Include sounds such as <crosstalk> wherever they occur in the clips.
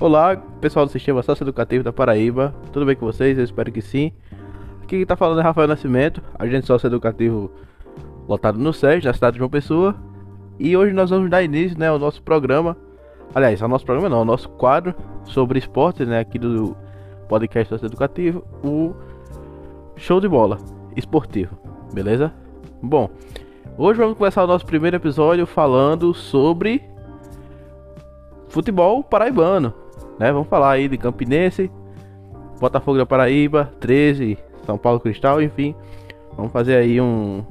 Olá, pessoal do Sistema Socioeducativo da Paraíba, tudo bem com vocês? Eu espero que sim. Aqui quem tá falando é Rafael Nascimento, agente socioeducativo lotado no SES, na cidade de João Pessoa. E hoje nós vamos dar início né, ao nosso programa, aliás, ao nosso programa não, ao nosso quadro sobre esportes, né, aqui do podcast socioeducativo, o Show de Bola Esportivo, beleza? Bom, hoje vamos começar o nosso primeiro episódio falando sobre futebol paraibano, né? Vamos falar aí de Campinense, Botafogo da Paraíba, 13, São Paulo Cristal, enfim. Vamos fazer aí um,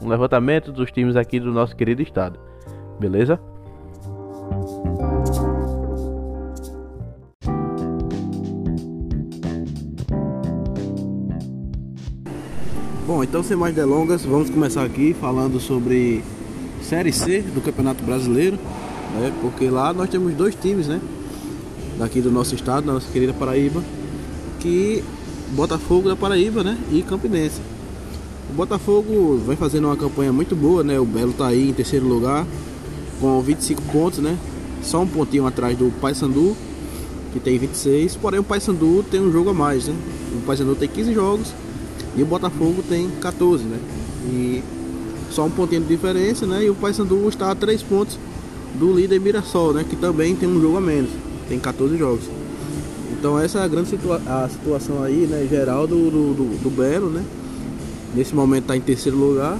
um levantamento dos times aqui do nosso querido estado. Beleza? Bom, então sem mais delongas, vamos começar aqui falando sobre Série C do Campeonato Brasileiro, né? Porque lá nós temos dois times, né? Daqui do nosso estado, da nossa querida Paraíba, que Botafogo da Paraíba, né? E Campinense. O Botafogo vem fazendo uma campanha muito boa, né? O Belo tá aí em terceiro lugar com 25 pontos, né? Só um pontinho atrás do Paysandu, que tem 26. Porém o Paysandu tem um jogo a mais, né? O Paysandu tem 15 jogos e o Botafogo tem 14, né? E só um pontinho de diferença, né? E o Paysandu está a 3 pontos do líder Mirassol, né? Que também tem um jogo a menos tem 14 jogos. Então essa é a grande situa a situação aí, né, geral do, do, do, Belo, né? Nesse momento está em terceiro lugar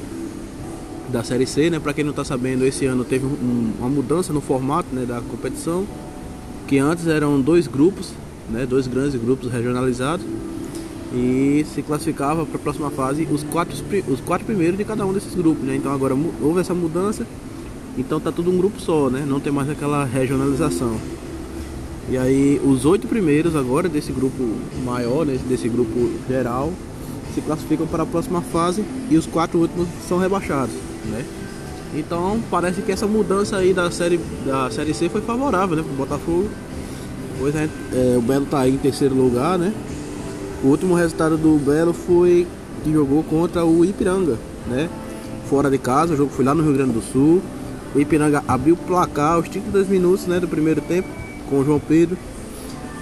da Série C, né? Para quem não está sabendo, esse ano teve um, uma mudança no formato né, da competição, que antes eram dois grupos, né? Dois grandes grupos regionalizados e se classificava para a próxima fase os quatro, os quatro primeiros de cada um desses grupos, né? Então agora houve essa mudança, então tá tudo um grupo só, né? Não tem mais aquela regionalização. E aí os oito primeiros agora desse grupo maior, né, desse grupo geral, se classificam para a próxima fase e os quatro últimos são rebaixados, né? Então parece que essa mudança aí da série da série C foi favorável, né, para o Botafogo. Pois é, é, o Belo está aí em terceiro lugar, né? O último resultado do Belo foi que jogou contra o Ipiranga, né? Fora de casa, o jogo foi lá no Rio Grande do Sul. O Ipiranga abriu o placar aos 32 minutos, né, do primeiro tempo com o João Pedro.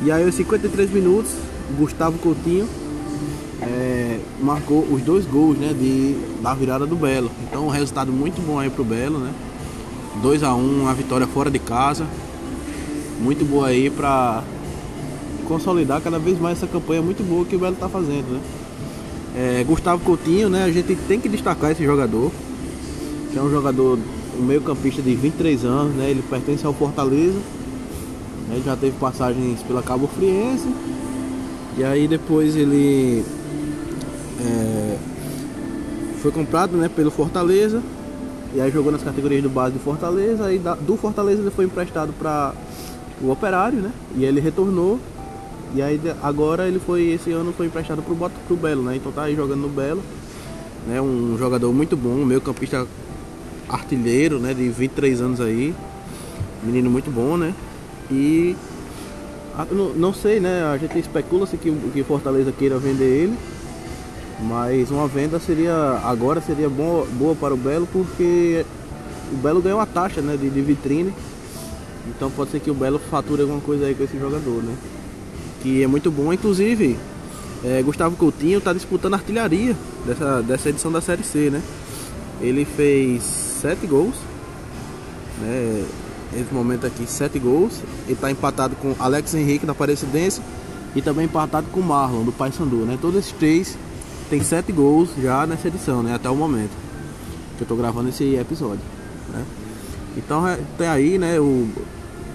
E aí aos 53 minutos, Gustavo Coutinho é, marcou os dois gols né, de, da virada do Belo. Então um resultado muito bom aí pro Belo, né? 2 a 1 uma vitória fora de casa. Muito boa aí para consolidar cada vez mais essa campanha muito boa que o Belo está fazendo, né? É, Gustavo Coutinho, né? A gente tem que destacar esse jogador, que é um jogador, um meio campista de 23 anos, né? Ele pertence ao Fortaleza ele já teve passagens pela Cabo Friense. E aí depois ele é, foi comprado né, pelo Fortaleza. E aí jogou nas categorias do base do Fortaleza. Aí do Fortaleza ele foi emprestado para o Operário, né? E ele retornou. E aí agora ele foi, esse ano foi emprestado pro, pro Belo, né? Então tá aí jogando no Belo. Né? Um jogador muito bom, meio campista artilheiro, né? De 23 anos aí. Menino muito bom, né? E não, não sei, né? A gente especula-se que, que Fortaleza queira vender ele. Mas uma venda seria. Agora seria bom, boa para o Belo porque o Belo ganhou uma taxa né, de, de vitrine. Então pode ser que o Belo fature alguma coisa aí com esse jogador, né? Que é muito bom, inclusive. É, Gustavo Coutinho está disputando a artilharia dessa, dessa edição da Série C, né? Ele fez sete gols, né? Nesse momento aqui, sete gols. Ele está empatado com Alex Henrique da Aparecidense e também empatado com Marlon do Paysandu, né? Todos esses três têm sete gols já nessa edição, né? Até o momento que eu estou gravando esse episódio, né? Então é, tem aí, né? O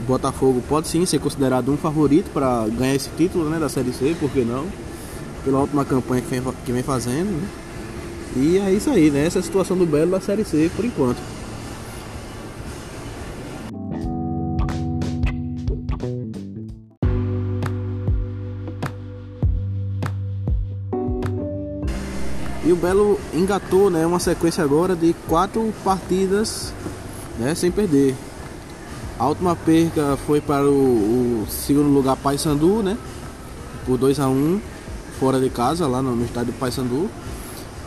Botafogo pode sim ser considerado um favorito para ganhar esse título, né? Da Série C, por que não? Pela última campanha que vem, que vem fazendo, né? E é isso aí, né? Essa é a situação do Belo da Série C por enquanto. E o Belo engatou né, uma sequência agora de quatro partidas né, sem perder. A última perca foi para o, o segundo lugar Paysandu, né? Por 2 a 1 um, fora de casa, lá no, no estádio Paysandu.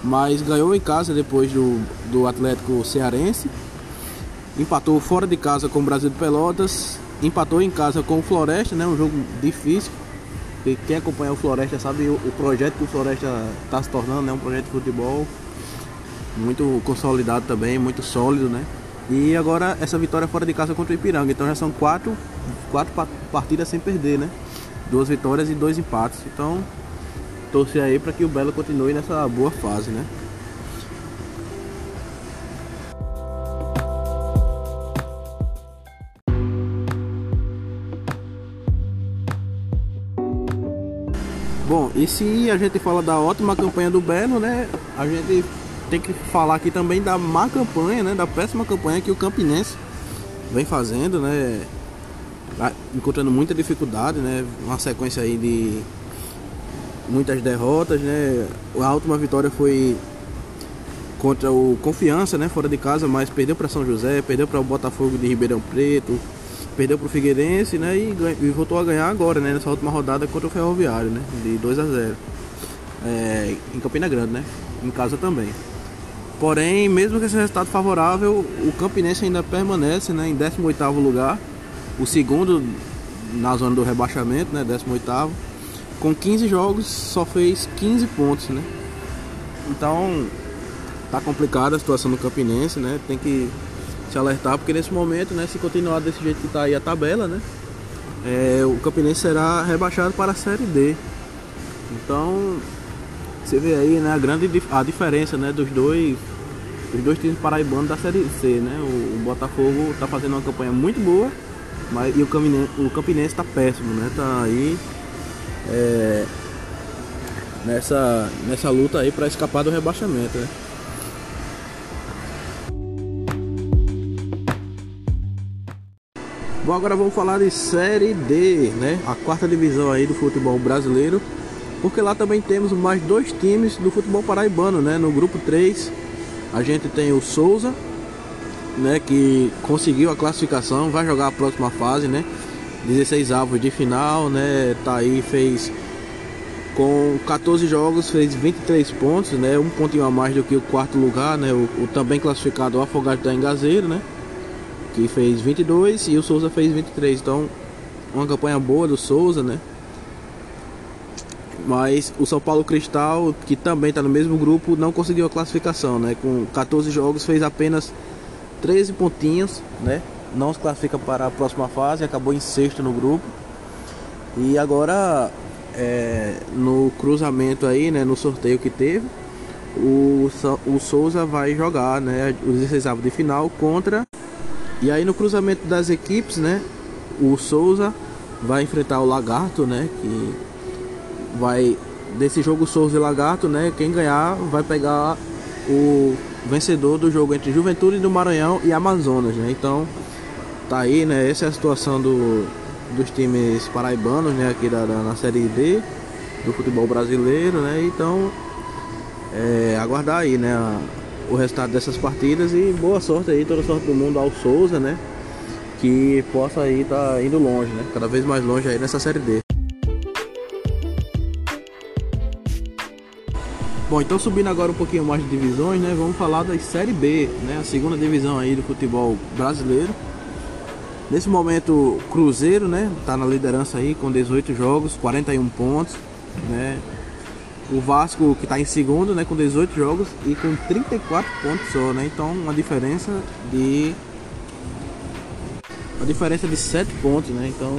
Mas ganhou em casa depois do, do Atlético Cearense. Empatou fora de casa com o Brasil de Pelotas empatou em casa com o Floresta, né? Um jogo difícil. E quem acompanha o Floresta sabe o, o projeto que o Floresta está se tornando, né? Um projeto de futebol muito consolidado também, muito sólido, né? E agora essa vitória fora de casa contra o Ipiranga. Então já são quatro, quatro partidas sem perder, né? Duas vitórias e dois empates. Então torcer aí para que o Belo continue nessa boa fase, né? Bom, e se a gente fala da ótima campanha do Belo, né? A gente tem que falar aqui também da má campanha, né? Da péssima campanha que o Campinense vem fazendo, né? Encontrando muita dificuldade, né? Uma sequência aí de muitas derrotas, né? A última vitória foi contra o Confiança, né? Fora de casa, mas perdeu para São José, perdeu para o Botafogo de Ribeirão Preto, perdeu pro Figueirense, né? E, e, voltou a ganhar agora, né? Nessa última rodada contra o Ferroviário, né? De 2 a 0 é, Em Campina Grande, né? Em casa também. Porém, mesmo com esse resultado favorável, o Campinense ainda permanece né, em 18 lugar. O segundo na zona do rebaixamento, né? 18 Com 15 jogos, só fez 15 pontos, né? Então, tá complicada a situação do Campinense, né? Tem que se alertar, porque nesse momento, né, se continuar desse jeito que está aí a tabela, né, é, o Campinense será rebaixado para a Série D. Então, você vê aí, né, a grande a diferença, né, dos dois dos dois times paraibanos da Série C, né? O, o Botafogo está fazendo uma campanha muito boa, mas e o Campinense, o Campinense está péssimo, né? Tá aí é, nessa nessa luta aí para escapar do rebaixamento, né? Bom, agora vamos falar de Série D, né? A quarta divisão aí do futebol brasileiro. Porque lá também temos mais dois times do futebol paraibano, né? No grupo 3, a gente tem o Souza, né? Que conseguiu a classificação, vai jogar a próxima fase, né? 16 avos de final, né? Tá aí, fez com 14 jogos, fez 23 pontos, né? Um pontinho a mais do que o quarto lugar, né? O, o também classificado Afogado da Engazeiro, né? Que fez 22 e o Souza fez 23. Então, uma campanha boa do Souza, né? Mas o São Paulo Cristal, que também está no mesmo grupo, não conseguiu a classificação, né? Com 14 jogos, fez apenas 13 pontinhos, né? Não se classifica para a próxima fase, acabou em sexto no grupo. E agora, é, no cruzamento aí, né? No sorteio que teve, o, o Souza vai jogar, né? Os 16 de final contra e aí no cruzamento das equipes, né? O Souza vai enfrentar o Lagarto, né? Que vai desse jogo Souza e Lagarto, né? Quem ganhar vai pegar o vencedor do jogo entre Juventude do Maranhão e Amazonas, né? Então tá aí, né? Essa é a situação do, dos times paraibanos, né? Aqui da, da na série D do futebol brasileiro, né? Então é, aguardar aí, né? A, o resultado dessas partidas e boa sorte aí, toda sorte do mundo ao Souza, né? Que possa aí estar tá indo longe, né? Cada vez mais longe aí nessa série D. Bom, então subindo agora um pouquinho mais de divisões, né? Vamos falar da Série B, né? A segunda divisão aí do futebol brasileiro. Nesse momento, Cruzeiro, né? Tá na liderança aí com 18 jogos, 41 pontos, né? O Vasco que está em segundo, né, com 18 jogos e com 34 pontos só, né? Então uma diferença de uma diferença de 7 pontos, né? Então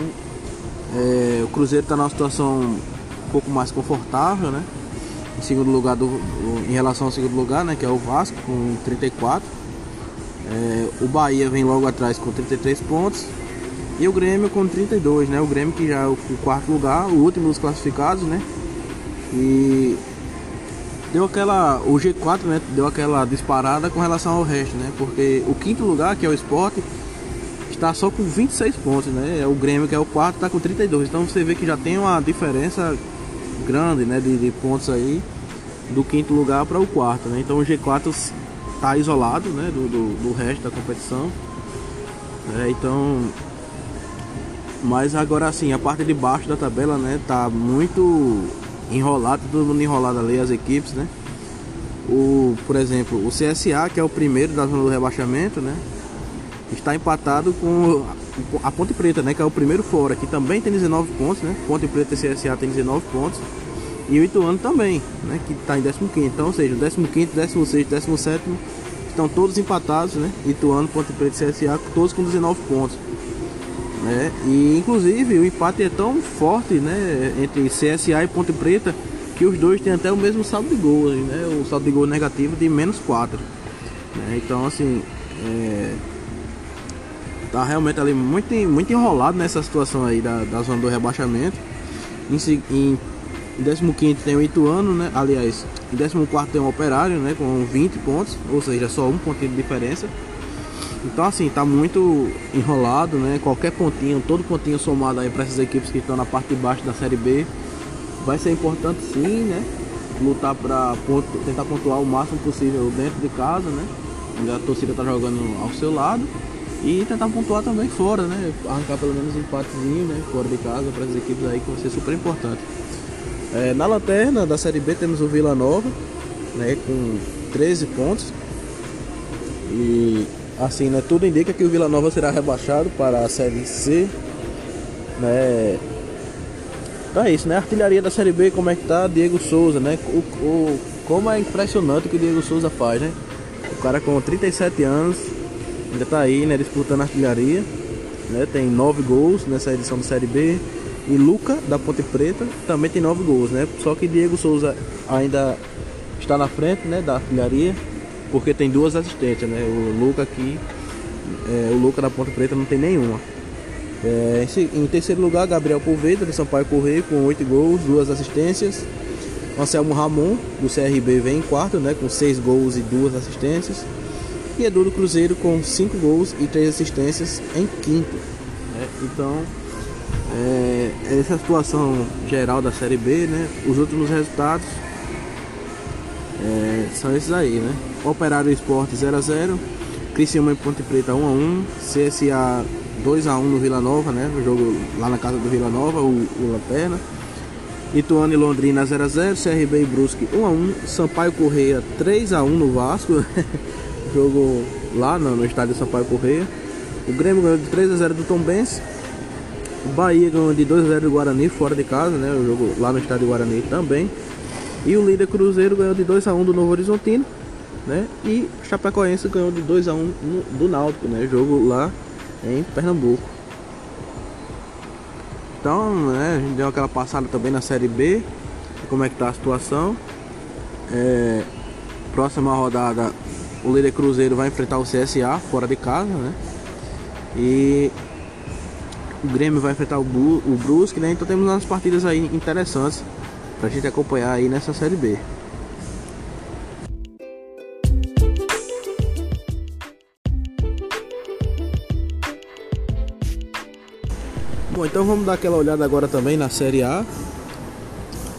é, o Cruzeiro está numa situação um pouco mais confortável, né? Em segundo lugar do, em relação ao segundo lugar, né, que é o Vasco com 34. É, o Bahia vem logo atrás com 33 pontos. E o Grêmio com 32, né? O Grêmio que já é o, quarto lugar, o último dos classificados, né? E deu aquela. O G4 né, deu aquela disparada com relação ao resto, né? Porque o quinto lugar, que é o esporte, está só com 26 pontos, né? É o Grêmio, que é o quarto, está com 32. Então você vê que já tem uma diferença grande né, de, de pontos aí do quinto lugar para o quarto, né? Então o G4 está isolado né, do, do, do, resto da competição. É, então. Mas agora assim, a parte de baixo da tabela né, tá muito enrolado, todo mundo enrolado ali, as equipes, né? O, por exemplo, o CSA, que é o primeiro da zona do rebaixamento, né? Está empatado com a Ponte Preta, né, que é o primeiro fora, que também tem 19 pontos, né? Ponte Preta e CSA tem 19 pontos. E o Ituano também, né, que está em 15 Então, ou seja, 15 16 17 estão todos empatados, né? Ituano, Ponte Preta e CSA, todos com 19 pontos. Né? E inclusive o empate é tão forte né, entre CSA e Ponte Preta que os dois têm até o mesmo saldo de gols, né? O saldo de gol negativo de menos 4. Né? Então assim, é, tá realmente ali muito, muito enrolado nessa situação aí da, da zona do rebaixamento. Em, em, em 15 tem o Ituano, né? Aliás, em 14 tem o Operário, né? Com 20 pontos, ou seja, só um pontinho de diferença. Então assim, tá muito enrolado, né? Qualquer pontinho, todo pontinho somado aí para essas equipes que estão na parte de baixo da Série B vai ser importante sim, né? Lutar para tentar pontuar o máximo possível dentro de casa, né? Onde a torcida tá jogando ao seu lado e tentar pontuar também fora, né? Arrancar pelo menos um empatezinho, né? Fora de casa para as equipes aí que vai ser super importante. É, na lanterna da Série B temos o Vila Nova, né? Com 13 pontos. E assim, né? Tudo indica que o Vila Nova será rebaixado para a Série C, né? Então é isso, né? artilharia da Série B, como é que tá? Diego Souza, né? O, o, como é impressionante o que o Diego Souza faz, né? O cara com 37 anos ainda tá aí, né, disputando artilharia, né? Tem nove gols nessa edição da Série B. E Luca da Ponte Preta também tem nove gols, né? Só que Diego Souza ainda está na frente, né, da artilharia, porque tem duas assistências, né? O Luca aqui, é, o Luca da Ponte Preta não tem nenhuma. É, em terceiro lugar, Gabriel Poveda, do Sampaio Correio, com oito gols, duas assistências. Anselmo Ramon, do CRB, vem em quarto, né, com seis gols e duas assistências e Edu do Cruzeiro com 5 gols e 3 assistências em quinto. Né? Então, é, essa é a situação geral da Série B, né? Os últimos resultados é, são esses aí, né? Operário Esporte 0x0, Criciúma e Ponte Preta 1x1, CSA 2x1 no Vila Nova, né? O jogo lá na casa do Vila Nova, o, o Lanterna. Ituano e Londrina 0x0, CRB e Brusque 1x1, Sampaio Correia 3x1 no Vasco. <laughs> jogo lá no, no estádio Sampaio Correia. O Grêmio ganhou de 3 a 0 do Tom Benz. O Bahia ganhou de 2 a 0 do Guarani fora de casa, né? O jogo lá no estádio Guarani também. E o líder Cruzeiro ganhou de 2 a 1 do Novo Horizontino, né? E Chapecoense ganhou de 2 a 1 no, do Náutico, né? Jogo lá em Pernambuco. Então, né, a gente deu aquela passada também na Série B, como é que tá a situação. É, próxima rodada o líder Cruzeiro vai enfrentar o CSA fora de casa, né? E o Grêmio vai enfrentar o, Bu, o Brusque, né? Então temos umas partidas aí interessantes pra gente acompanhar aí nessa Série B. Bom, então vamos dar aquela olhada agora também na Série A.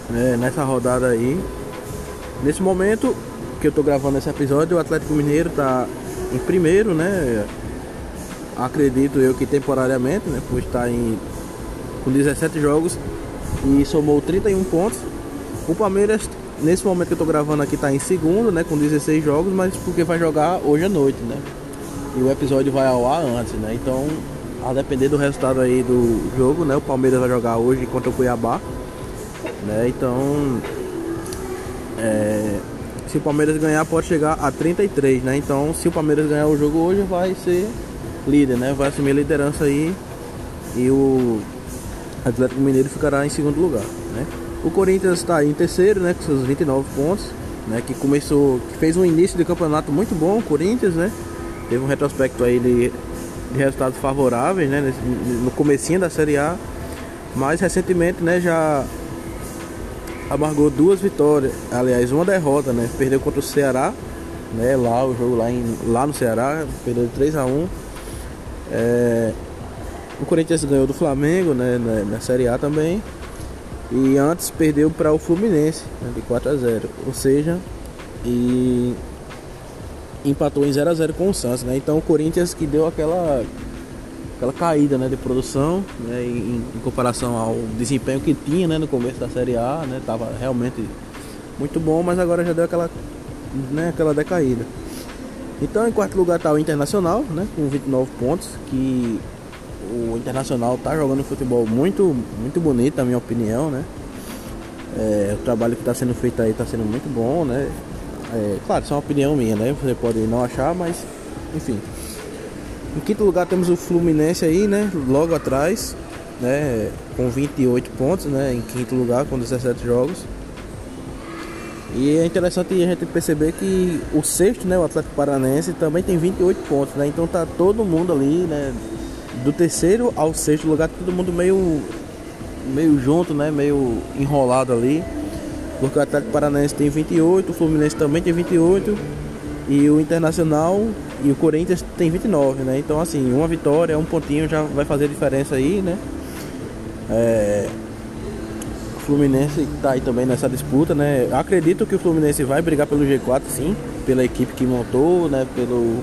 Né? Nessa rodada aí. Nesse momento, que eu tô gravando esse episódio, o Atlético Mineiro tá em primeiro, né? Acredito eu que temporariamente, né? Por estar em, com 17 jogos e somou 31 pontos. O Palmeiras, nesse momento que eu tô gravando aqui, tá em segundo, né? Com 16 jogos, mas porque vai jogar hoje à noite, né? E o episódio vai ao ar antes, né? Então, a depender do resultado aí do jogo, né? O Palmeiras vai jogar hoje contra o Cuiabá, né? Então, é, se o Palmeiras ganhar, pode chegar a 33, né? Então, se o Palmeiras ganhar o jogo hoje, vai ser líder, né? Vai assumir a liderança aí e o Atlético Mineiro ficará em segundo lugar, né? O Corinthians está em terceiro, né? Com seus 29 pontos, né? Que começou, que fez um início de campeonato muito bom, o Corinthians, né? Teve um retrospecto aí de, de resultados favoráveis, né? No comecinho da Série A, mas recentemente, né? Já amargou duas vitórias, aliás, uma derrota, né? Perdeu contra o Ceará, né? Lá o jogo lá, em, lá no Ceará, perdeu de 3 a 1 é, O Corinthians ganhou do Flamengo, né? Na, na Série A também. E antes perdeu para o Fluminense, né? de 4 a 0 Ou seja, e empatou em 0 a 0 com o Santos, né? Então o Corinthians que deu aquela aquela caída né, de produção né, em, em, comparação ao desempenho que tinha né, no começo da Série A, né, realmente muito bom, mas agora já deu aquela, né, aquela decaída. Então em quarto lugar está o Internacional, né, com 29 pontos, que o Internacional tá jogando futebol muito, muito bonito, na minha opinião, né? É, o trabalho que está sendo feito aí está sendo muito bom, né? É, claro, isso é uma opinião minha, né? Você pode não achar, mas enfim. Em quinto lugar temos o Fluminense aí, né? Logo atrás, né? Com 28 pontos, né? Em quinto lugar, com 17 jogos. E é interessante a gente perceber que o sexto, né, o Atlético Paranense, também tem 28 pontos, né? Então tá todo mundo ali, né? Do terceiro ao sexto lugar, todo mundo meio meio junto, né? Meio enrolado ali. Porque o Atlético Paranaense tem 28, o Fluminense também tem 28 e o Internacional e o Corinthians tem 29, né? Então assim, uma vitória, um pontinho já vai fazer diferença aí, né? É... O Fluminense está aí também nessa disputa, né? Acredito que o Fluminense vai brigar pelo G4, sim, pela equipe que montou, né? Pelo,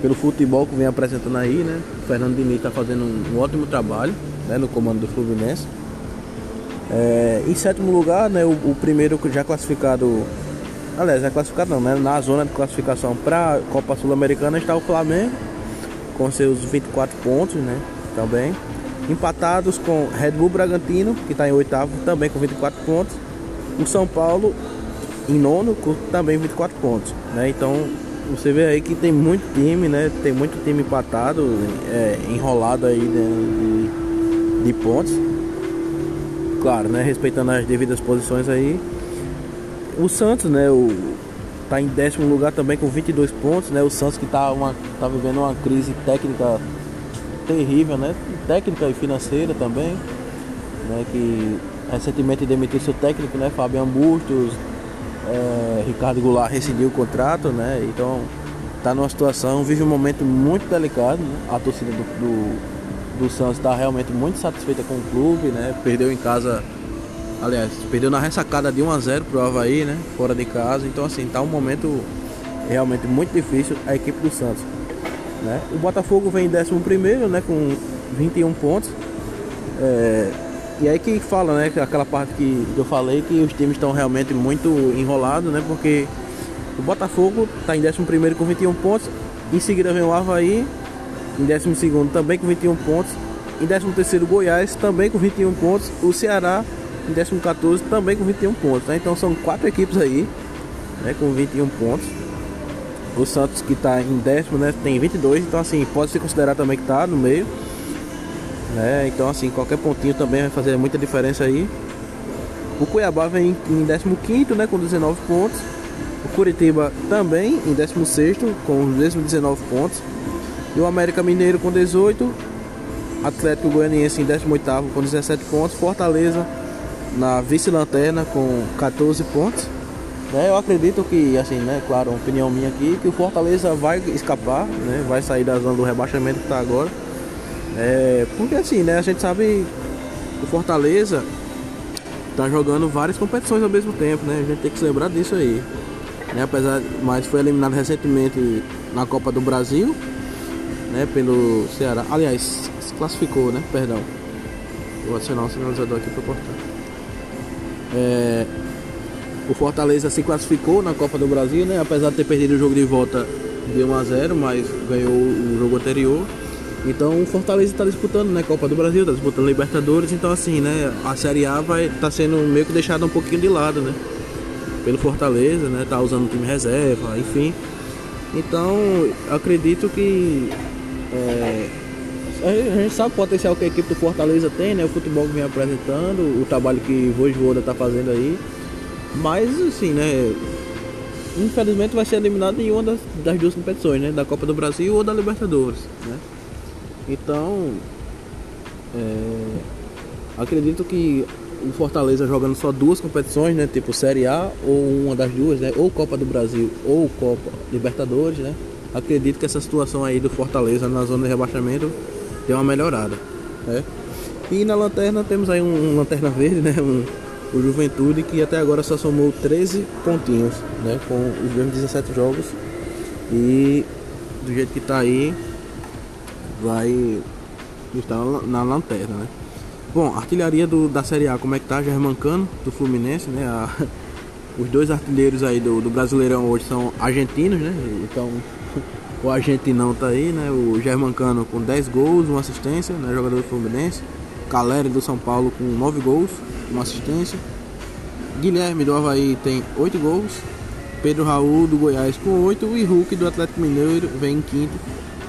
pelo futebol que vem apresentando aí, né? Fernando Diniz está fazendo um, um ótimo trabalho né? no comando do Fluminense. É, em sétimo lugar, né, o, o, primeiro já classificado, aliás, é classificado não, né, na zona de classificação para a Copa Sul-Americana está o Flamengo com seus 24 pontos, né, também. Empatados com Red Bull Bragantino, que está em oitavo, também com 24 pontos. O São Paulo em nono, com também 24 pontos, né. Então você vê aí que tem muito time, né, tem muito time empatado, é, enrolado aí de, de pontos claro, né? Respeitando as devidas posições aí. O Santos, né? O, tá em décimo lugar também com 22 pontos, né? O Santos que tá, uma, tá vivendo uma crise técnica terrível, né? Técnica e financeira também, né? Que recentemente demitiu seu técnico, né? Fabiano Bustos, é, Ricardo Goulart rescindiu o contrato, né? Então tá numa situação, vive um momento muito delicado, né? A torcida do, do do Santos está realmente muito satisfeita com o clube, né? Perdeu em casa, aliás, perdeu na ressacada de 1 a 0 pro Havaí, né? Fora de casa. Então assim, tá um momento realmente muito difícil a equipe do Santos. Né? O Botafogo vem em 11 primeiro, né? Com 21 pontos. É, e aí que fala, né? Aquela parte que eu falei que os times estão realmente muito enrolados, né? Porque o Botafogo está em 11 primeiro com 21 pontos. Em seguida vem o Havaí em 12 também com 21 pontos. Em 13 Goiás também com 21 pontos. O Ceará em 14 também com 21 pontos. Né? Então são quatro equipes aí né, com 21 pontos. O Santos que está em décimo né, tem 22, então assim, pode se considerar também que está no meio. Né? Então assim, qualquer pontinho também vai fazer muita diferença aí. O Cuiabá vem em 15 né, com 19 pontos. O Curitiba também em 16 com os mesmos 19 pontos. E o América Mineiro com 18. Atlético Goianiense em 18 com 17 pontos. Fortaleza na vice-lanterna com 14 pontos. Né, eu acredito que, assim, né, claro, opinião minha aqui, que o Fortaleza vai escapar, né, vai sair da zona do rebaixamento que está agora. É, porque assim, né, a gente sabe o Fortaleza está jogando várias competições ao mesmo tempo, né? A gente tem que se lembrar disso aí. Né, apesar, mas foi eliminado recentemente na Copa do Brasil, né, pelo Ceará. Aliás, se classificou, né? Perdão. Vou adicionar um sinalizador aqui para cortar. É, o Fortaleza se classificou na Copa do Brasil, né? Apesar de ter perdido o jogo de volta de 1 a 0, mas ganhou o jogo anterior. Então o Fortaleza está disputando, né? Copa do Brasil, está disputando Libertadores. Então assim, né? A Série A vai tá sendo meio que deixada um pouquinho de lado, né? Pelo Fortaleza, né? Tá usando o time reserva, enfim. Então acredito que é, a gente sabe o potencial que a equipe do Fortaleza tem, né? O futebol que vem apresentando, o trabalho que Vojvoda está fazendo aí. Mas, assim, né? Infelizmente vai ser eliminado em uma das, das, duas competições, né? Da Copa do Brasil ou da Libertadores, né? Então, é, acredito que o Fortaleza jogando só duas competições, né? Tipo Série A ou uma das duas, né? Ou Copa do Brasil ou Copa Libertadores, né? acredito que essa situação aí do Fortaleza na zona de rebaixamento deu uma melhorada. Né? E na lanterna temos aí um, um lanterna verde, né? Um, o Juventude que até agora só somou 13 pontinhos, né? Com os mesmos 17 jogos. E do jeito que tá aí, vai estar na lanterna, né? Bom, artilharia do, da Série A, como é que tá? Germancano, do Fluminense, né? A, <laughs> os dois artilheiros aí do, do Brasileirão hoje são argentinos, né? Então <laughs> O argentinão tá aí, né? O Germancano com 10 gols, uma assistência, né? Jogador do Fluminense. Caleri do São Paulo com 9 gols, uma assistência. Guilherme do Havaí tem 8 gols. Pedro Raul do Goiás com 8 e Hulk do Atlético Mineiro vem em quinto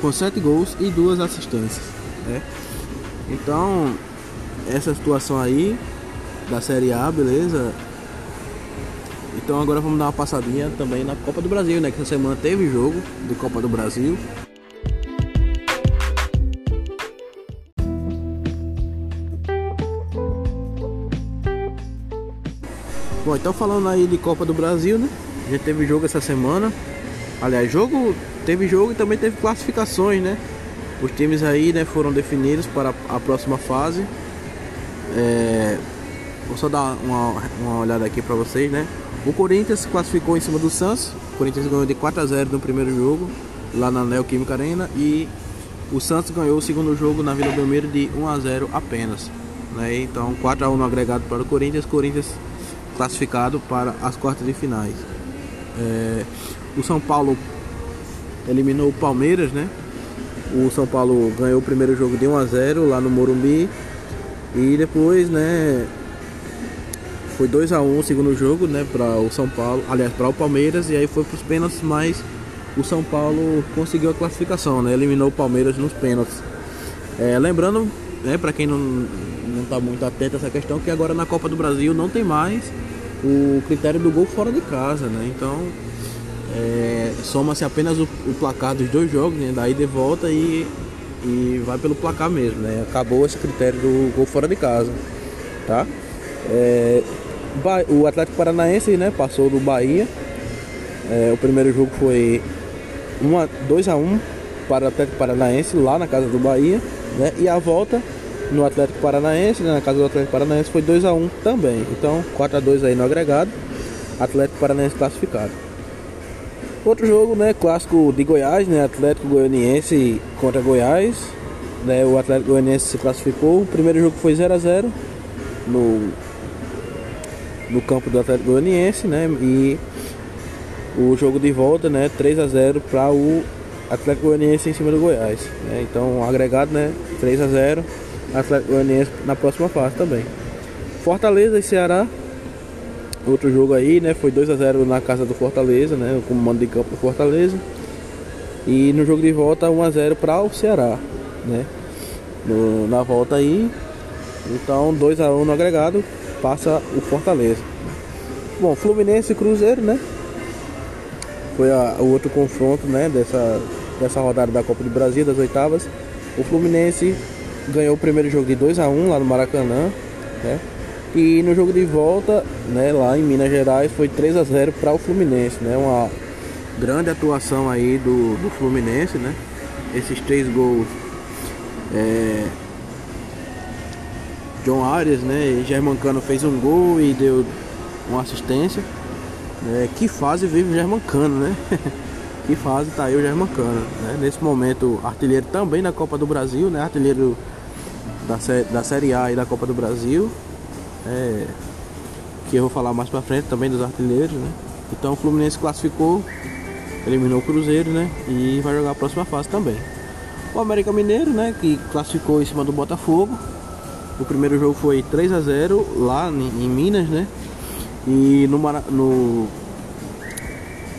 com 7 gols e duas assistências. Né? Então, essa situação aí da Série A, beleza? Então agora vamos dar uma passadinha também na Copa do Brasil, né? Que essa semana teve jogo de Copa do Brasil. Bom, então falando aí de Copa do Brasil, né? Já teve jogo essa semana. Aliás, jogo teve jogo e também teve classificações, né? Os times aí, né, foram definidos para a próxima fase. É, vou só dar uma, uma olhada aqui para vocês, né? O Corinthians se classificou em cima do Santos. O Corinthians ganhou de 4 a 0 no primeiro jogo, lá na Neoquímica Arena. E o Santos ganhou o segundo jogo na Vila Belmiro de 1 a 0 apenas. Né? Então 4 a 1 no agregado para o Corinthians. Corinthians classificado para as quartas de finais. É, o São Paulo eliminou o Palmeiras, né? O São Paulo ganhou o primeiro jogo de 1 a 0 lá no Morumbi e depois, né, foi 2 a 1 o segundo jogo, né, para o São Paulo, aliás, para o Palmeiras e aí foi para os pênaltis, mas o São Paulo conseguiu a classificação, né? Eliminou o Palmeiras nos pênaltis. É, lembrando, né, para quem não não está muito atento a essa questão, que agora na Copa do Brasil não tem mais o critério do gol fora de casa, né? Então é, soma-se apenas o, o, placar dos dois jogos, né? daí de volta e, e vai pelo placar mesmo, né? Acabou esse critério do gol fora de casa, tá? É, o Atlético Paranaense, né? Passou do Bahia. É, o primeiro jogo foi 2 a 1 um para o Atlético Paranaense lá na casa do Bahia, né? E a volta no Atlético Paranaense, né, na casa do Atlético Paranaense, foi 2 a 1 também. Então, 4 a 2 aí no agregado. Atlético Paranaense classificado. Outro jogo, né, clássico de Goiás, né, Atlético Goianiense contra Goiás. Né, o Atlético Goianiense se classificou. O primeiro jogo foi 0 a 0 no no campo do Atlético Goianiense, né? E o jogo de volta, né, 3 a 0 para o Atlético Goianiense em cima do Goiás. Né? Então, agregado, né, 3 a 0 Atlético Goianiense na próxima fase também. Fortaleza e Ceará. Outro jogo aí, né? Foi 2 a 0 na casa do Fortaleza, né? O comando de campo do Fortaleza. E no jogo de volta 1 a 0 para o Ceará, né? No, na volta aí. Então 2 a 1 no agregado passa o Fortaleza. Bom, Fluminense e Cruzeiro, né? Foi a, o outro confronto, né? Dessa, dessa rodada da Copa do Brasil, das oitavas. O Fluminense ganhou o primeiro jogo de 2 a 1 lá no Maracanã, né? E no jogo de volta, né, lá em Minas Gerais, foi 3 a 0 para o Fluminense, né? Uma grande atuação aí do, do Fluminense, né? Esses três gols é, John Arias, né? Germancano fez um gol e deu uma assistência. É, que fase vive o Germancano, né? <laughs> que fase tá aí o Germancano, né? Nesse momento, artilheiro também na Copa do Brasil, né? Artilheiro da, da Série A e da Copa do Brasil. É, que eu vou falar mais pra frente também dos artilheiros, né? Então o Fluminense classificou, eliminou o Cruzeiro, né? E vai jogar a próxima fase também. O América Mineiro, né? Que classificou em cima do Botafogo. O primeiro jogo foi 3 a 0 lá em, Minas, né? E no, no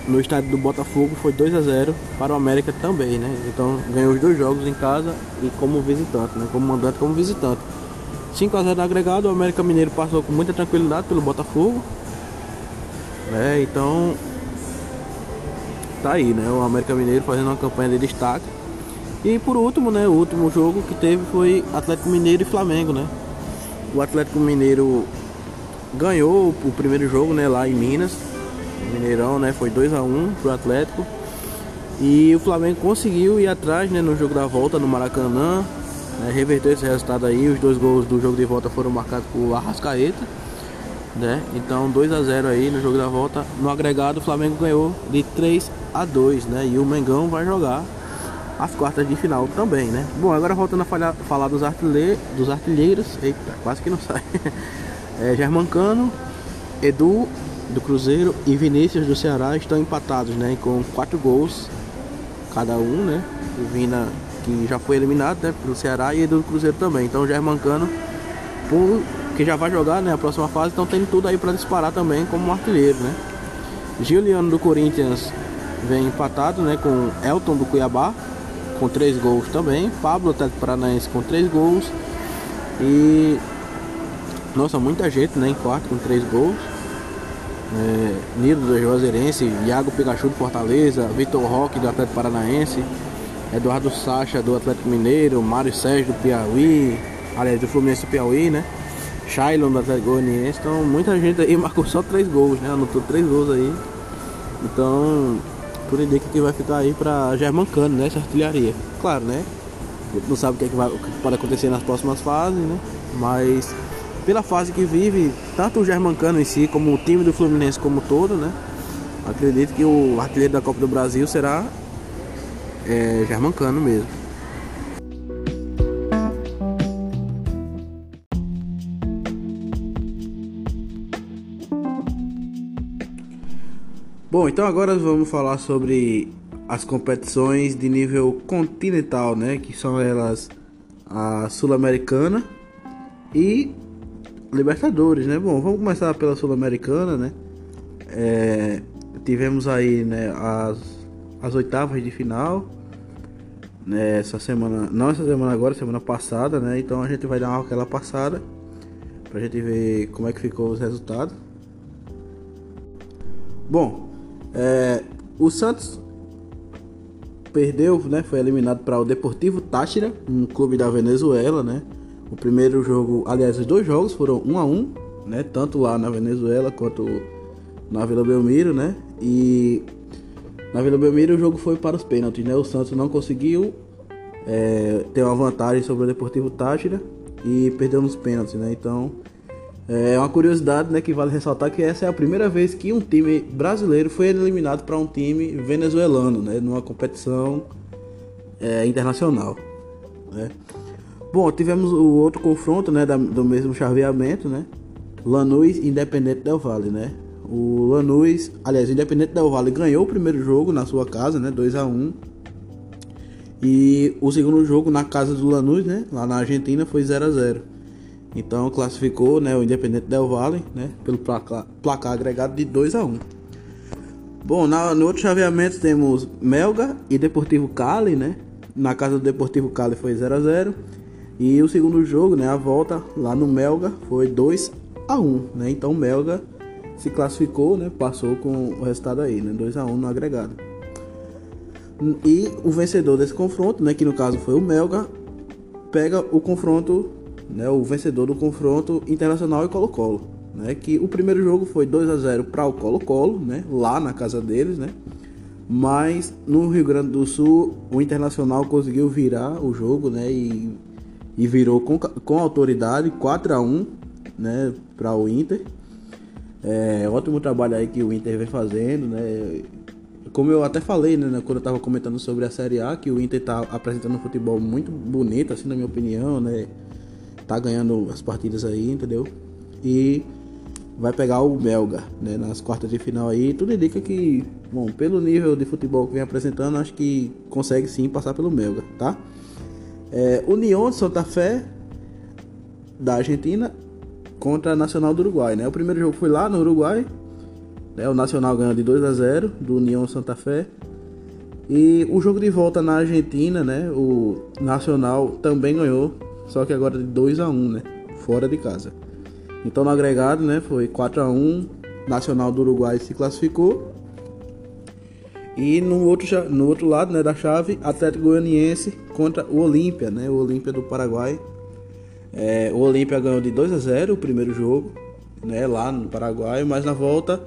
no estádio do Botafogo foi 2 a 0 para o América também, né? Então ganhou os dois jogos em casa e como visitante, né? Como mandante como visitante. 5 a 0 no agregado, o América Mineiro passou com muita tranquilidade pelo Botafogo. Né? Então tá aí, né? O América Mineiro fazendo uma campanha de destaque. E por último, né, o último jogo que teve foi Atlético Mineiro e Flamengo, né? O Atlético Mineiro ganhou o primeiro jogo, né, lá em Minas, Mineirão, né? Foi 2 a 1 pro Atlético. E o Flamengo conseguiu ir atrás, né, no jogo da volta no Maracanã, né, reverter esse resultado aí. Os dois gols do jogo de volta foram marcados por Arrascaeta, né? Então 2 a 0 aí no jogo da volta. No agregado o Flamengo ganhou de 3 a 2, né? E o Mengão vai jogar as quartas de final também, né? Bom, agora voltando a falar dos, artilhe dos artilheiros, eita, quase que não sai. <laughs> É, Germancano, Edu do Cruzeiro e Vinícius do Ceará estão empatados, né, com quatro gols cada um, né? O Vina, que já foi eliminado, né? Pelo Ceará e do Cruzeiro também. Então o Germancano, por, que já vai jogar, né? A próxima fase, então tem tudo aí para disparar também como artilheiro, né? Giuliano do Corinthians vem empatado, né? Com Elton do Cuiabá, com três gols também. Pablo Atlético Paranaense com três gols. E nossa, muita gente né, em quarto com três gols. É, Nilo do Juazeirense, Iago Pikachu do Fortaleza, Vitor Roque do Atlético Paranaense, Eduardo Sacha do Atlético Mineiro, Mário Sérgio do Piauí, aliás do Fluminense do Piauí, né? Shailon do Atlético Goianiense, então muita gente aí <laughs> marcou só três gols, né? Anotou três gols aí. Então, por indica que vai ficar aí para Germancano, né? Essa artilharia. Claro, né? Não sabe o que, é que, vai, o que pode acontecer nas próximas fases, né? Mas pela fase que vive, tanto o Germancano em si, como o time do Fluminense como todo, né? Acredito que o artilheiro da Copa do Brasil será é, Germancano mesmo. Bom, então agora vamos falar sobre as competições de nível continental, né? Que são elas a Sul-Americana e Libertadores, né? Bom, vamos começar pela Sul-Americana, né? É, tivemos aí né, as, as oitavas de final. Né, essa semana, não essa semana agora, semana passada, né? Então a gente vai dar aquela passada pra gente ver como é que ficou os resultados. Bom, é, o Santos perdeu, né? Foi eliminado para o Deportivo Táchira, um clube da Venezuela, né? O primeiro jogo, aliás, os dois jogos foram um a um, né? Tanto lá na Venezuela quanto na Vila Belmiro, né? E na Vila Belmiro o jogo foi para os pênaltis, né? O Santos não conseguiu é, ter uma vantagem sobre o Deportivo Táchira e perdeu nos pênaltis, né? Então é uma curiosidade, né? Que vale ressaltar que essa é a primeira vez que um time brasileiro foi eliminado para um time venezuelano, né? Numa competição é, internacional, né? Bom, tivemos o outro confronto, né, da, do mesmo chaveamento, né? Lanús Independente Del Vale, né? O Lanús, aliás, Independente Del Vale ganhou o primeiro jogo na sua casa, né, 2 a 1. E o segundo jogo na casa do Lanús, né, lá na Argentina foi 0 a 0. Então classificou, né, o Independente Del Vale, né, pelo placar, placar agregado de 2 a 1. Bom, na, no outro chaveamento temos Melga e Deportivo Cali, né? Na casa do Deportivo Cali foi 0 a 0 e o segundo jogo, né, a volta lá no Melga foi 2 a 1, né? Então o Melga se classificou, né, passou com o resultado aí, né, 2 a 1 no agregado. E o vencedor desse confronto, né, que no caso foi o Melga, pega o confronto, né, o vencedor do confronto Internacional e Colo-Colo, né? Que o primeiro jogo foi 2 a 0 para o Colo-Colo, né, lá na casa deles, né? Mas no Rio Grande do Sul, o Internacional conseguiu virar o jogo, né, e e virou com, com autoridade 4 a 1 né, para o Inter. É, ótimo trabalho aí que o Inter vem fazendo, né? Como eu até falei, né, quando eu estava comentando sobre a Série A, que o Inter está apresentando um futebol muito bonito, assim, na minha opinião, né? Tá ganhando as partidas aí, entendeu? E vai pegar o Belga, né, nas quartas de final aí. Tudo indica que, bom, pelo nível de futebol que vem apresentando, acho que consegue sim passar pelo Belga, tá? É, União de Santa Fé da Argentina contra a Nacional do Uruguai, né? O primeiro jogo foi lá no Uruguai, né? O Nacional ganhou de 2 a 0 do União Santa Fé. E o jogo de volta na Argentina, né? O Nacional também ganhou, só que agora de 2 a 1, né? Fora de casa. Então no agregado, né, foi 4 a 1, Nacional do Uruguai se classificou e no outro, no outro lado né, da chave, Atlético Goianiense contra o Olímpia, né, o Olímpia do Paraguai. É, o Olímpia ganhou de 2 a 0 o primeiro jogo, né, lá no Paraguai, mas na volta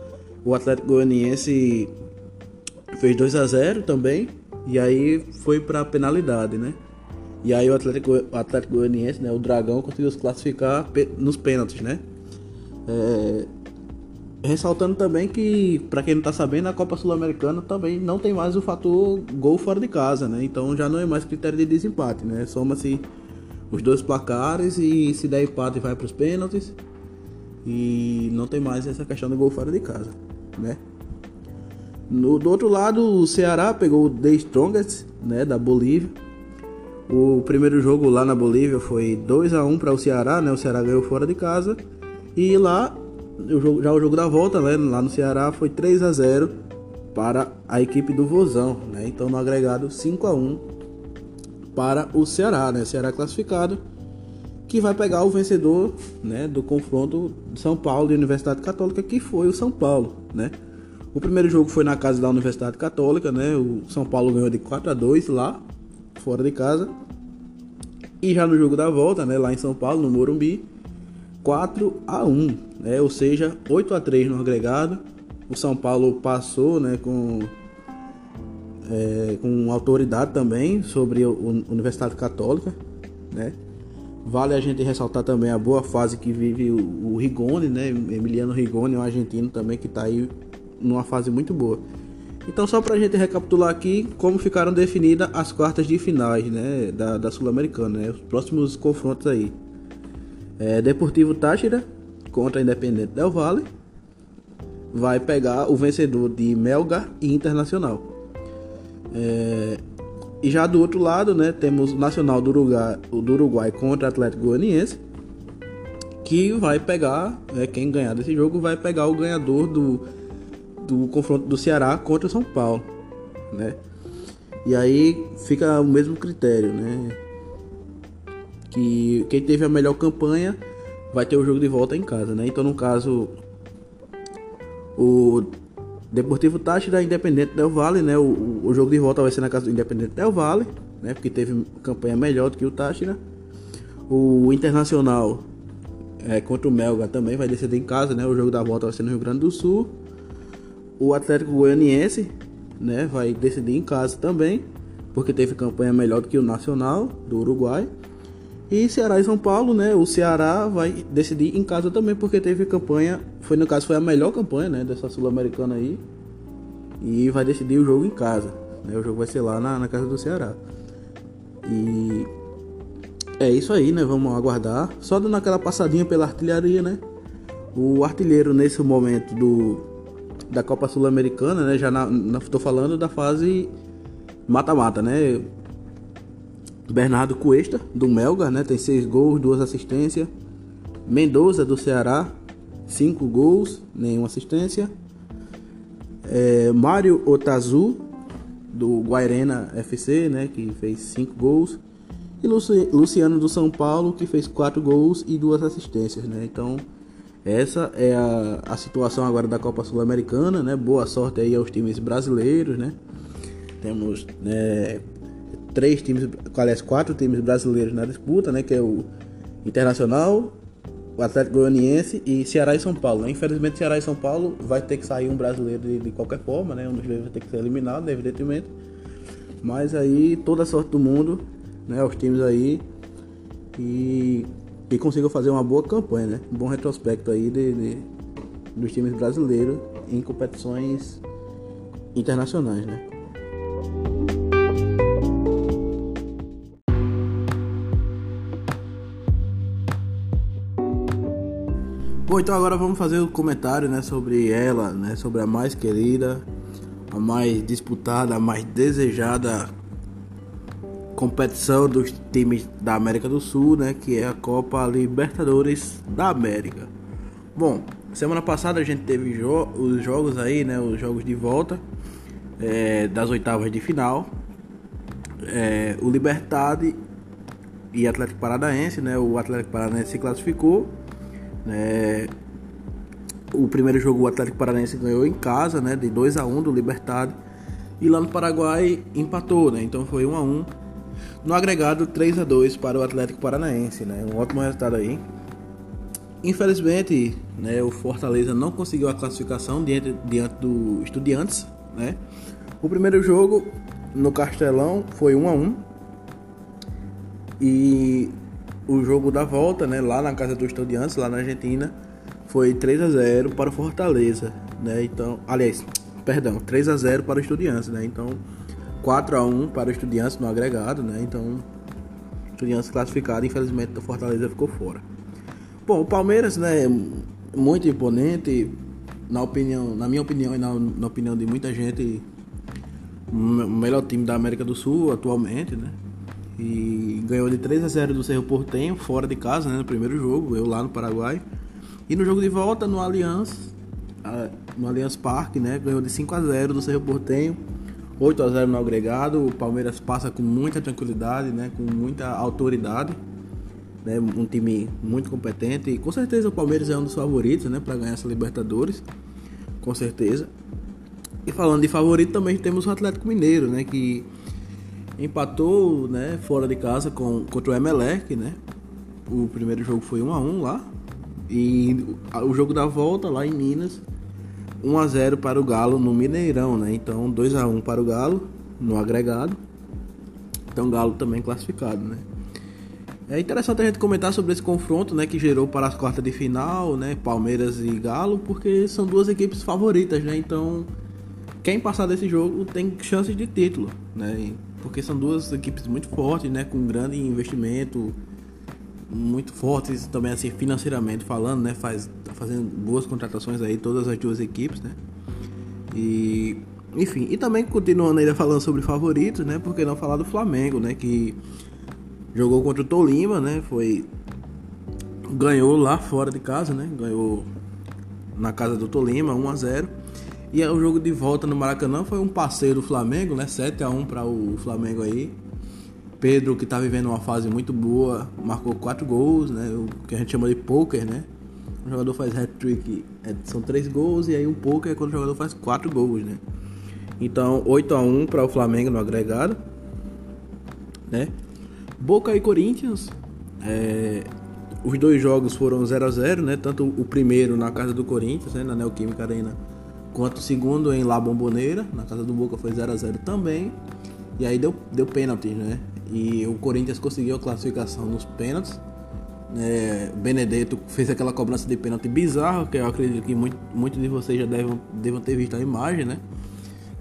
o Atlético Goianiense fez 2 a 0 também, e aí foi para penalidade, né? E aí o Atlético, o Atlético Goianiense, né, o Dragão conseguiu se classificar nos pênaltis, né? É, Ressaltando também que, para quem não tá sabendo, a Copa Sul-Americana também não tem mais o fator gol fora de casa, né? Então já não é mais critério de desempate, né? Soma-se os dois placares e se der empate vai para os pênaltis. E não tem mais essa questão do gol fora de casa, né? No, do outro lado, o Ceará pegou o The Strongest, né, da Bolívia. O primeiro jogo lá na Bolívia foi 2 a 1 para o Ceará, né? O Ceará ganhou fora de casa. E lá, o jogo, já o jogo da volta, né, lá no Ceará foi 3 a 0 para a equipe do Vozão, né? Então no agregado 5 a 1 para o Ceará, né? Ceará classificado que vai pegar o vencedor, né, do confronto de São Paulo e Universidade Católica, que foi o São Paulo, né? O primeiro jogo foi na casa da Universidade Católica, né? O São Paulo ganhou de 4 a 2 lá, fora de casa. E já no jogo da volta, né, lá em São Paulo, no Morumbi, 4 a 1, né? Ou seja, 8 a 3 no agregado. O São Paulo passou, né, com é, com autoridade também sobre a Universidade Católica, né? Vale a gente ressaltar também a boa fase que vive o, Rigoni, né? Emiliano Rigoni, um argentino também que está aí numa fase muito boa. Então, só para a gente recapitular aqui como ficaram definidas as quartas de finais né, da, da Sul-Americana, né, os próximos confrontos aí. É, Deportivo Táchira contra Independente Del Valle vai pegar o vencedor de Melgar e Internacional. É, e já do outro lado, né, temos o Nacional do Uruguai, do Uruguai contra o Atlético Goianiense, que vai pegar, é, quem ganhar desse jogo vai pegar o ganhador do do confronto do Ceará contra o São Paulo, né? E aí fica o mesmo critério, né? Que quem teve a melhor campanha vai ter o jogo de volta em casa, né? Então no caso o Deportivo Táchira Independente Del Vale, né? O, o jogo de volta vai ser na casa do Independente Del Vale, né? Porque teve campanha melhor do que o Táchira. O Internacional é, contra o Melga também vai decidir em casa, né? O jogo da volta vai ser no Rio Grande do Sul. O Atlético Goianiense né, vai decidir em casa também, porque teve campanha melhor do que o Nacional do Uruguai. E Ceará e São Paulo, né? O Ceará vai decidir em casa também, porque teve campanha, foi no caso foi a melhor campanha, né, dessa sul-americana aí. E vai decidir o jogo em casa, né? O jogo vai ser lá na, na casa do Ceará. E é isso aí, né? Vamos aguardar. Só dando aquela passadinha pela artilharia, né? O artilheiro nesse momento do da Copa Sul-Americana, né? Já na, na, tô falando da fase mata-mata, né? Bernardo Cuesta, do Melgar, né? Tem seis gols, duas assistências. Mendoza, do Ceará, cinco gols, nenhuma assistência. É, Mário Otazu, do Guairena FC, né? Que fez cinco gols. E Luciano do São Paulo, que fez quatro gols e duas assistências, né? Então essa é a, a situação agora da Copa Sul-Americana, né? Boa sorte aí aos times brasileiros, né? Temos né, três times, aliás, quatro times brasileiros na disputa, né? Que é o Internacional, o Atlético Goianiense e Ceará e São Paulo. Né? Infelizmente, Ceará e São Paulo vai ter que sair um brasileiro de, de qualquer forma, né? Um dos dois vai ter que ser eliminado, evidentemente. Mas aí, toda a sorte do mundo, né? Os times aí. E e consiga fazer uma boa campanha, né? Um bom retrospecto aí de, de, dos times brasileiros em competições internacionais, né? Bom, então agora vamos fazer o um comentário, né, sobre ela, né, sobre a mais querida, a mais disputada, a mais desejada competição dos times da América do Sul, né, que é a Copa Libertadores da América. Bom, semana passada a gente teve jo os jogos aí, né, os jogos de volta é, das oitavas de final. É, o Libertad e Atlético Paranaense, né, o Atlético Paranaense se classificou. Né, o primeiro jogo o Atlético Paranaense ganhou em casa, né, de 2 a 1 do Libertad. E lá no Paraguai empatou, né? Então foi 1 a 1 no agregado 3 a 2 para o Atlético Paranaense, né? Um ótimo resultado aí. Infelizmente, né, o Fortaleza não conseguiu a classificação diante, diante do Estudiantes, né? O primeiro jogo no Castelão foi 1 a 1 e o jogo da volta, né, lá na casa do Estudiantes, lá na Argentina, foi 3 a 0 para o Fortaleza, né? Então, aliás, perdão, 3 a 0 para o Estudiantes, né? Então, 4 a 1 para o Estudiantes no agregado, né? Então, Estudiantes classificado, infelizmente o Fortaleza ficou fora. Bom, o Palmeiras, né, muito imponente, na opinião, na minha opinião e na, na opinião de muita gente, o melhor time da América do Sul atualmente, né? E ganhou de 3 a 0 do Cerro Portenho, fora de casa, né, no primeiro jogo, eu lá no Paraguai. E no jogo de volta no Allianz, no Allianz Parque, né, ganhou de 5 a 0 do Cerro Portenho. 8 a 0 no agregado, o Palmeiras passa com muita tranquilidade, né, com muita autoridade. Né, um time muito competente e com certeza o Palmeiras é um dos favoritos, né, para ganhar essa Libertadores. Com certeza. E falando de favorito também temos o Atlético Mineiro, né, que empatou, né, fora de casa com contra o Emelec, né? O primeiro jogo foi 1 a 1 lá. E o jogo da volta lá em Minas 1 a 0 para o Galo no Mineirão, né? Então 2 a 1 para o Galo no agregado. Então Galo também classificado, né? É interessante a gente comentar sobre esse confronto, né, que gerou para as quartas de final, né, Palmeiras e Galo, porque são duas equipes favoritas, né? Então, quem passar desse jogo tem chances de título, né? Porque são duas equipes muito fortes, né, com grande investimento, muito fortes também assim financeiramente falando, né? Faz tá fazendo boas contratações aí todas as duas equipes, né? E enfim, e também continuando ainda falando sobre favoritos, né? Porque não falar do Flamengo, né, que jogou contra o Tolima, né? Foi ganhou lá fora de casa, né? Ganhou na casa do Tolima 1 a 0. E o jogo de volta no Maracanã foi um passeio do Flamengo, né? 7 a 1 para o Flamengo aí. Pedro, que está vivendo uma fase muito boa, marcou quatro gols, né? O que a gente chama de poker, né? O jogador faz hat-trick, é, são três gols, e aí o poker é quando o jogador faz quatro gols, né? Então, 8 a 1 para o Flamengo no agregado, né? Boca e Corinthians, é, os dois jogos foram 0 a 0 né? Tanto o primeiro na casa do Corinthians, né? na Neoquímica Arena, quanto segundo em La Bombonera, na casa do Boca foi 0 a 0 também. E aí deu, deu pênalti, né? E o Corinthians conseguiu a classificação nos pênaltis. É, Benedetto fez aquela cobrança de pênalti bizarra, que eu acredito que muito, muitos de vocês já devem, devem ter visto a imagem, né?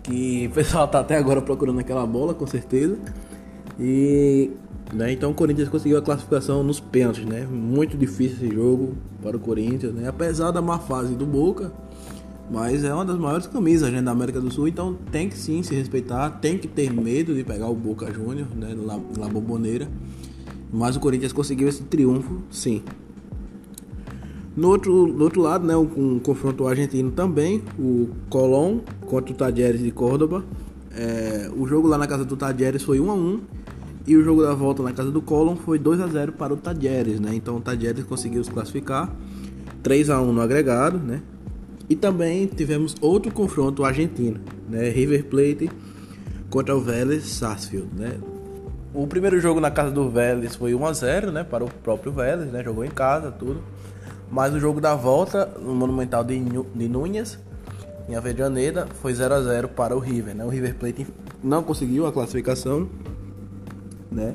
Que o pessoal tá até agora procurando aquela bola, com certeza. E né, então o Corinthians conseguiu a classificação nos pênaltis, né? Muito difícil esse jogo para o Corinthians, né? Apesar da má fase do Boca, mas é uma das maiores camisas né, da América do Sul, então tem que sim se respeitar, tem que ter medo de pegar o Boca Júnior né, na Bomboneira. Mas o Corinthians conseguiu esse triunfo, sim. No outro, no outro lado, né, um, um confronto argentino também, o Colón contra o Tadieres de Córdoba. É, o jogo lá na casa do Tadieres foi 1 a 1 e o jogo da volta na casa do Colón foi 2 a 0 para o Tadieres, né? Então o Tadieres conseguiu se classificar 3 a 1 no agregado, né? E também tivemos outro confronto argentino, né? River Plate contra o Vélez Sarsfield, né? O primeiro jogo na casa do Vélez foi 1 a 0, né, para o próprio Vélez, né? Jogou em casa, tudo. Mas o jogo da volta no Monumental de, de Núñez, em Avejaneda, foi 0 a 0 para o River, né? O River Plate não conseguiu a classificação, né?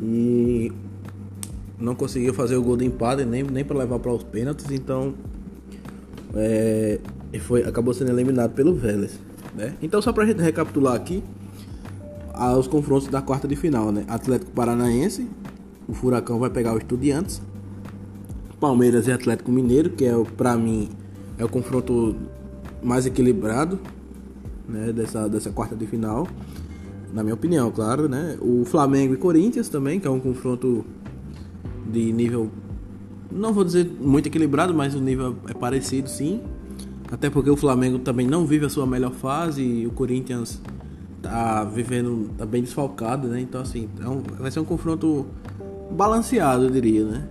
E não conseguiu fazer o gol de empate nem, nem para levar para os pênaltis, então é, foi, acabou sendo eliminado pelo Vélez. Né? Então, só pra gente recapitular aqui os confrontos da quarta de final, né? Atlético Paranaense, o Furacão vai pegar o Estudiantes, Palmeiras e Atlético Mineiro, que é para mim é o confronto mais equilibrado, né? Dessa, dessa quarta de final, na minha opinião, claro, né? O Flamengo e Corinthians também, que é um confronto de nível não vou dizer muito equilibrado, mas o nível é parecido sim. Até porque o Flamengo também não vive a sua melhor fase e o Corinthians tá vivendo, tá bem desfalcado, né? Então assim, é um, vai ser um confronto balanceado, eu diria, né?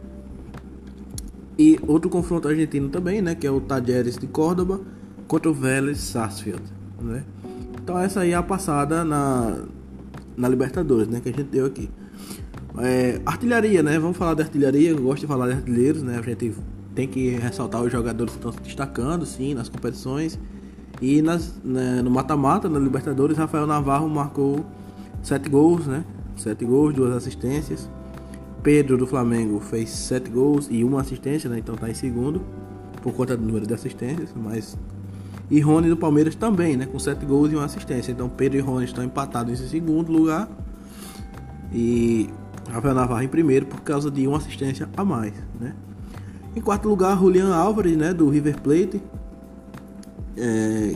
E outro confronto argentino também, né? Que é o Tajeres de Córdoba contra o Vélez Sarsfield, né? Então essa aí é a passada na, na Libertadores, né? Que a gente deu aqui. É, artilharia, né? Vamos falar de artilharia. Eu gosto de falar de artilheiros, né? A gente tem que ressaltar os jogadores que estão se destacando, sim, nas competições. E nas, né, no mata-mata, na Libertadores, Rafael Navarro marcou sete gols, né? Sete gols, duas assistências. Pedro do Flamengo fez sete gols e uma assistência, né? Então tá em segundo por conta do número de assistências, mas e Rony do Palmeiras também, né? Com sete gols e uma assistência. Então Pedro e Rony estão empatados em segundo lugar. E Rafael Navarro em primeiro por causa de uma assistência a mais, né? Em quarto lugar, Julian Álvares, né, do River Plate, é,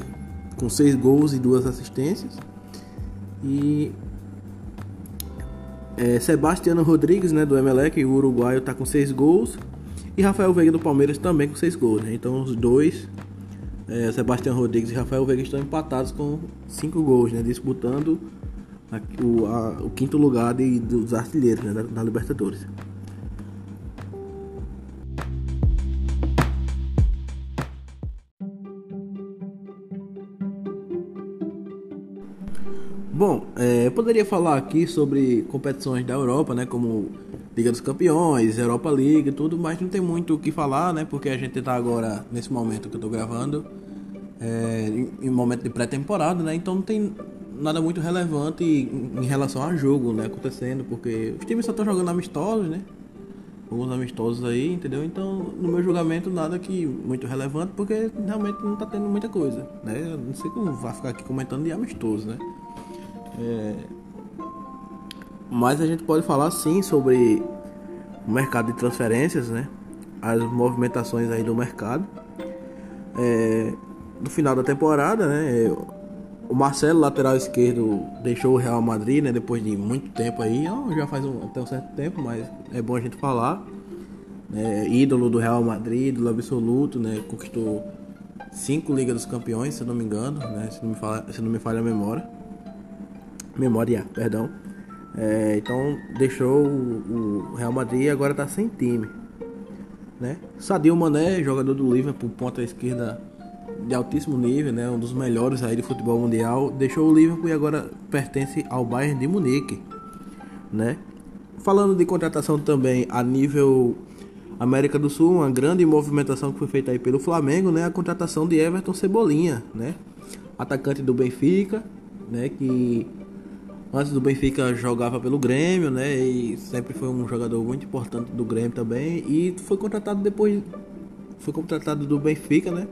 com seis gols e duas assistências. E é, Sebastiano Rodrigues, né, do Emelec, o uruguaio, está com seis gols. E Rafael Veiga do Palmeiras também com seis gols. Né? Então os dois, é, Sebastião Rodrigues e Rafael Veiga, estão empatados com cinco gols, né? disputando o, a, o, quinto lugar de, dos artilheiros né? da, da Libertadores. Bom, é, eu poderia falar aqui sobre competições da Europa, né, como Liga dos Campeões, Europa League tudo, mas não tem muito o que falar, né, porque a gente está agora, nesse momento que eu estou gravando, é, em, em, momento de pré-temporada, né, então não tem nada muito relevante em, relação a jogo, né, acontecendo, porque os times só estão jogando amistosos, né, alguns amistosos aí, entendeu? Então, no meu julgamento, nada que muito relevante, porque realmente não está tendo muita coisa, né, eu não sei como vai ficar aqui comentando de amistoso, né. É... Mas a gente pode falar sim sobre o mercado de transferências, né? As movimentações aí do mercado. É... No final da temporada, né? O Marcelo, lateral esquerdo, deixou o Real Madrid, né? Depois de muito tempo aí, já faz um, até um certo tempo, mas é bom a gente falar. É, ídolo do Real Madrid, ídolo absoluto, né? Conquistou cinco Ligas dos Campeões, se não me engano, né? Se não me, fala, se não me falha a memória memória, perdão. É, então deixou o, Real Madrid e agora está sem time. Né? Sadio Mané, jogador do Liverpool, ponta esquerda de altíssimo nível, né? um dos melhores aí de futebol mundial, deixou o Liverpool e agora pertence ao Bayern de Munique. Né? Falando de contratação também a nível América do Sul, uma grande movimentação que foi feita aí pelo Flamengo, né? A contratação de Everton Cebolinha, né? Atacante do Benfica, né? Que Antes do Benfica jogava pelo Grêmio, né? E sempre foi um jogador muito importante do Grêmio também. E foi contratado depois. Foi contratado do Benfica, né?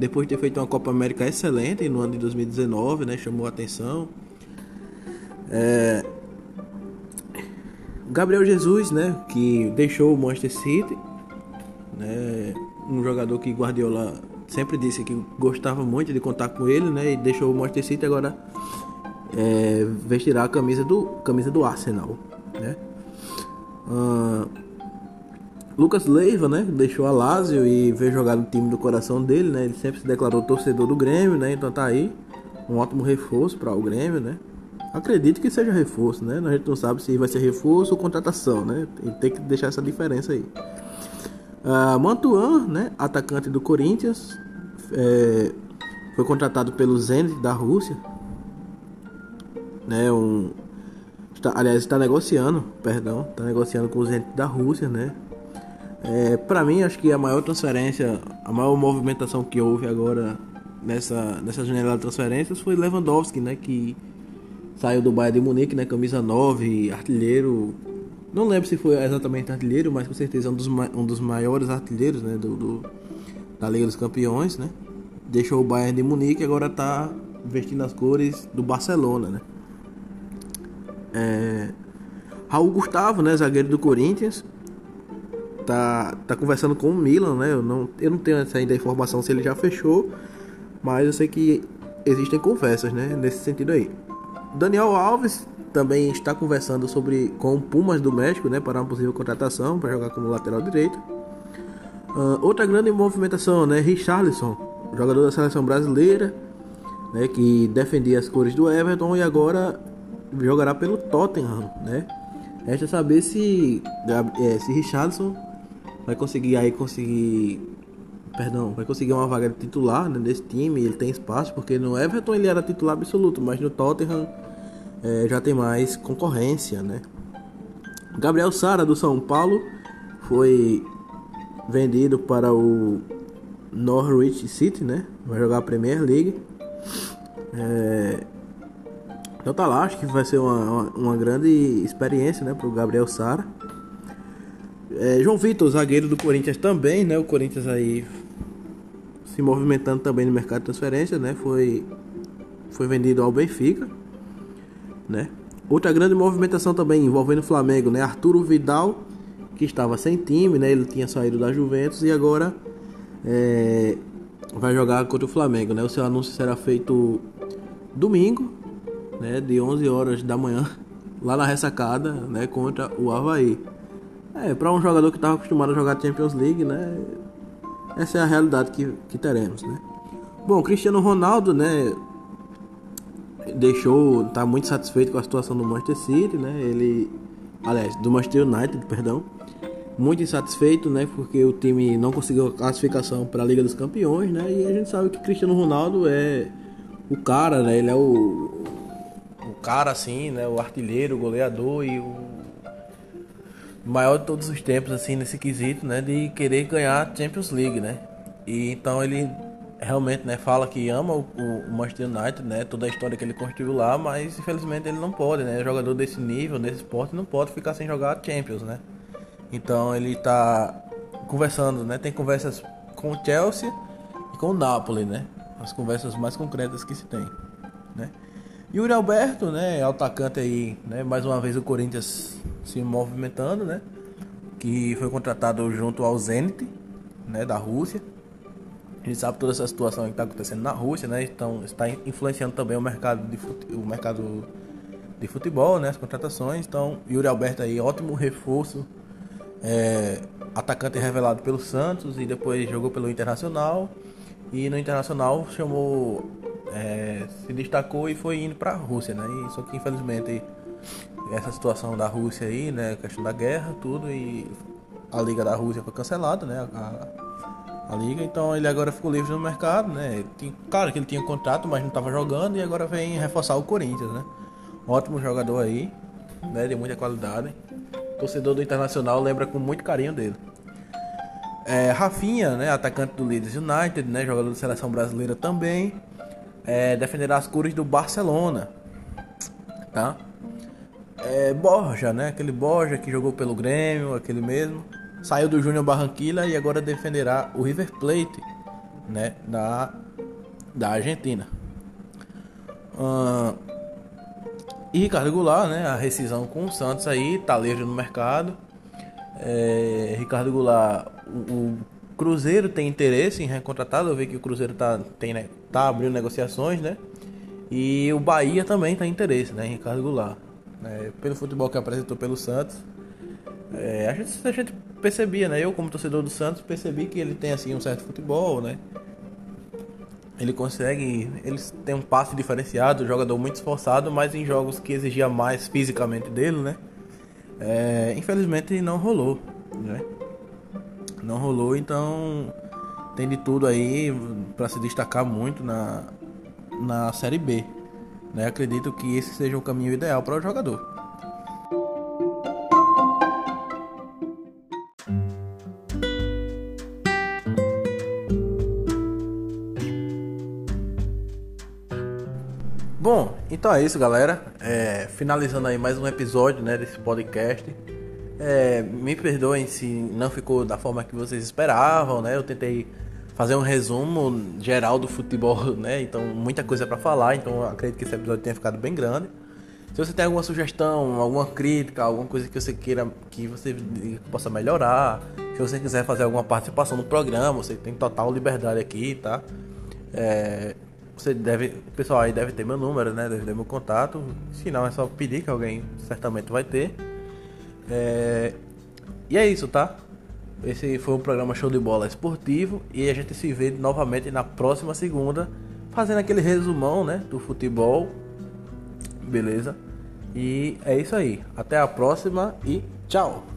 Depois de ter feito uma Copa América excelente no ano de 2019, né? Chamou a atenção. É... Gabriel Jesus, né? Que deixou o Manchester City. Né? Um jogador que Guardiola sempre disse que gostava muito de contar com ele, né? E deixou o Manchester City agora é, vestirá a camisa do, camisa do Arsenal. Né? Uh, Lucas Leiva, né, deixou a Lazio e veio jogar no time do coração dele, né? Ele sempre se declarou torcedor do Grêmio, né? Então tá aí um ótimo reforço para o Grêmio, né? Acredito que seja reforço, né? A gente não sabe se vai ser reforço ou contratação, né? Tem que deixar essa diferença aí. Uh, Mantuan, né, atacante do Corinthians, é, foi contratado pelo Zenit da Rússia, né, um está, aliás, está negociando, perdão, está negociando com os entes da Rússia, né? É, para mim, acho que a maior transferência, a maior movimentação que houve agora nessa, nessa janela de transferências foi Lewandowski, né? Que saiu do Bayern de Munique, né? Camisa 9, artilheiro. Não lembro se foi exatamente artilheiro, mas com certeza um dos, um dos maiores artilheiros, né? Do, do, da Liga dos Campeões, né? Deixou o Bayern de Munique e agora está vestindo as cores do Barcelona, né? É, Raul Gustavo, né, zagueiro do Corinthians, tá, tá conversando com o Milan, né? Eu não, eu não tenho ainda informação se ele já fechou, mas eu sei que existem conversas, né, nesse sentido aí. Daniel Alves também está conversando sobre com o Pumas do México, né, para uma possível contratação para jogar como lateral direito. Uh, outra grande movimentação, né, Richarlison, jogador da seleção brasileira, né, que defendia as cores do Everton e agora jogará pelo Tottenham, né? Resta saber se, é, se Richardson vai conseguir aí conseguir perdão, vai conseguir uma vaga de titular né, nesse time, ele tem espaço, porque no Everton ele era titular absoluto, mas no Tottenham é, já tem mais concorrência, né? Gabriel Sara do São Paulo foi vendido para o Norwich City, né? Vai jogar a Premier League. É, então tá lá, acho que vai ser uma, uma, grande experiência né, para o Gabriel Sara. É, João Vitor, zagueiro do Corinthians também, né? O Corinthians aí se movimentando também no mercado de transferência, né? Foi, foi vendido ao Benfica, né? Outra grande movimentação também envolvendo o Flamengo, né? Arturo Vidal, que estava sem time, né? Ele tinha saído da Juventus e agora é, vai jogar contra o Flamengo, né? O seu anúncio será feito domingo, né, de 11 horas da manhã, <laughs> lá na ressacada, né, contra o Havaí. É, para um jogador que estava acostumado a jogar Champions League, né, essa é a realidade que, que teremos, né. Bom, Cristiano Ronaldo, né, deixou, tá muito satisfeito com a situação do Manchester City, né, ele, aliás, do Manchester United, perdão, muito insatisfeito, né, porque o time não conseguiu a classificação para a Liga dos Campeões, né, e a gente sabe que Cristiano Ronaldo é o cara, né, ele é o cara assim, né? O artilheiro, o goleador e o maior de todos os tempos, assim, nesse quesito, né? De querer ganhar a Champions League, né? E então ele realmente, né? Fala que ama o, o Manchester United, né? Toda a história que ele construiu lá, mas infelizmente ele não pode, né? Jogador desse nível, desse esporte, não pode ficar sem jogar a Champions, né? Então ele tá conversando, né? Tem conversas com o Chelsea e com o Napoli, né? As conversas mais concretas que se tem, né? Yuri Alberto, né, atacante aí, né, mais uma vez o Corinthians se movimentando, né, que foi contratado junto ao Zenit, né, da Rússia. A gente sabe toda essa situação que está acontecendo na Rússia, né, então está influenciando também o mercado de o mercado de futebol, né, as contratações. Então, Yuri Alberto aí, ótimo reforço, é, atacante revelado pelo Santos e depois jogou pelo Internacional. E no Internacional chamou é, se destacou e foi indo para a Rússia, né? Só que infelizmente essa situação da Rússia aí, né, questão da guerra, tudo e a liga da Rússia foi cancelada, né? A, a liga, então ele agora ficou livre no mercado, né? Tinha, claro que ele tinha contrato, mas não estava jogando e agora vem reforçar o Corinthians, né? Ótimo jogador aí, né? De muita qualidade. torcedor do Internacional lembra com muito carinho dele. É, Rafinha, né, atacante do Leeds United, né, jogador da seleção brasileira também é, defenderá as cores do Barcelona, tá? É, Borja, né? Aquele Borja que jogou pelo Grêmio, aquele mesmo, saiu do Júnior Barranquilla e agora defenderá o River Plate, né? Da, da Argentina. E Ricardo Goulart, né? A rescisão com o Santos aí, tá no mercado. É, Ricardo Goulart, o, o Cruzeiro tem interesse em recontratá-lo. Eu vi que o Cruzeiro tá, tem, né, tá abrindo negociações, né? E o Bahia também tem interesse, né? Em Ricardo Goulart. Né? Pelo futebol que apresentou pelo Santos. É, a, gente, a gente percebia, né? Eu, como torcedor do Santos, percebi que ele tem assim um certo futebol, né? Ele consegue. Ele tem um passe diferenciado, jogador muito esforçado, mas em jogos que exigia mais fisicamente dele, né? É, infelizmente não rolou, né? Não rolou, então tem de tudo aí para se destacar muito na, na Série B. Né? Acredito que esse seja o caminho ideal para o jogador. Bom, então é isso, galera. É, finalizando aí mais um episódio né, desse podcast. É, me perdoem se não ficou da forma que vocês esperavam, né? Eu tentei fazer um resumo geral do futebol, <laughs> né? Então, muita coisa para falar, então acredito que esse episódio tenha ficado bem grande. Se você tem alguma sugestão, alguma crítica, alguma coisa que você queira que você possa melhorar, se você quiser fazer alguma participação no programa, você tem total liberdade aqui, tá? É, você deve, o pessoal aí deve ter meu número, né? Deve ter meu contato. Se não, é só pedir que alguém certamente vai ter. É... E é isso, tá? Esse foi um programa show de bola esportivo e a gente se vê novamente na próxima segunda, fazendo aquele resumão, né, do futebol. Beleza? E é isso aí. Até a próxima e tchau.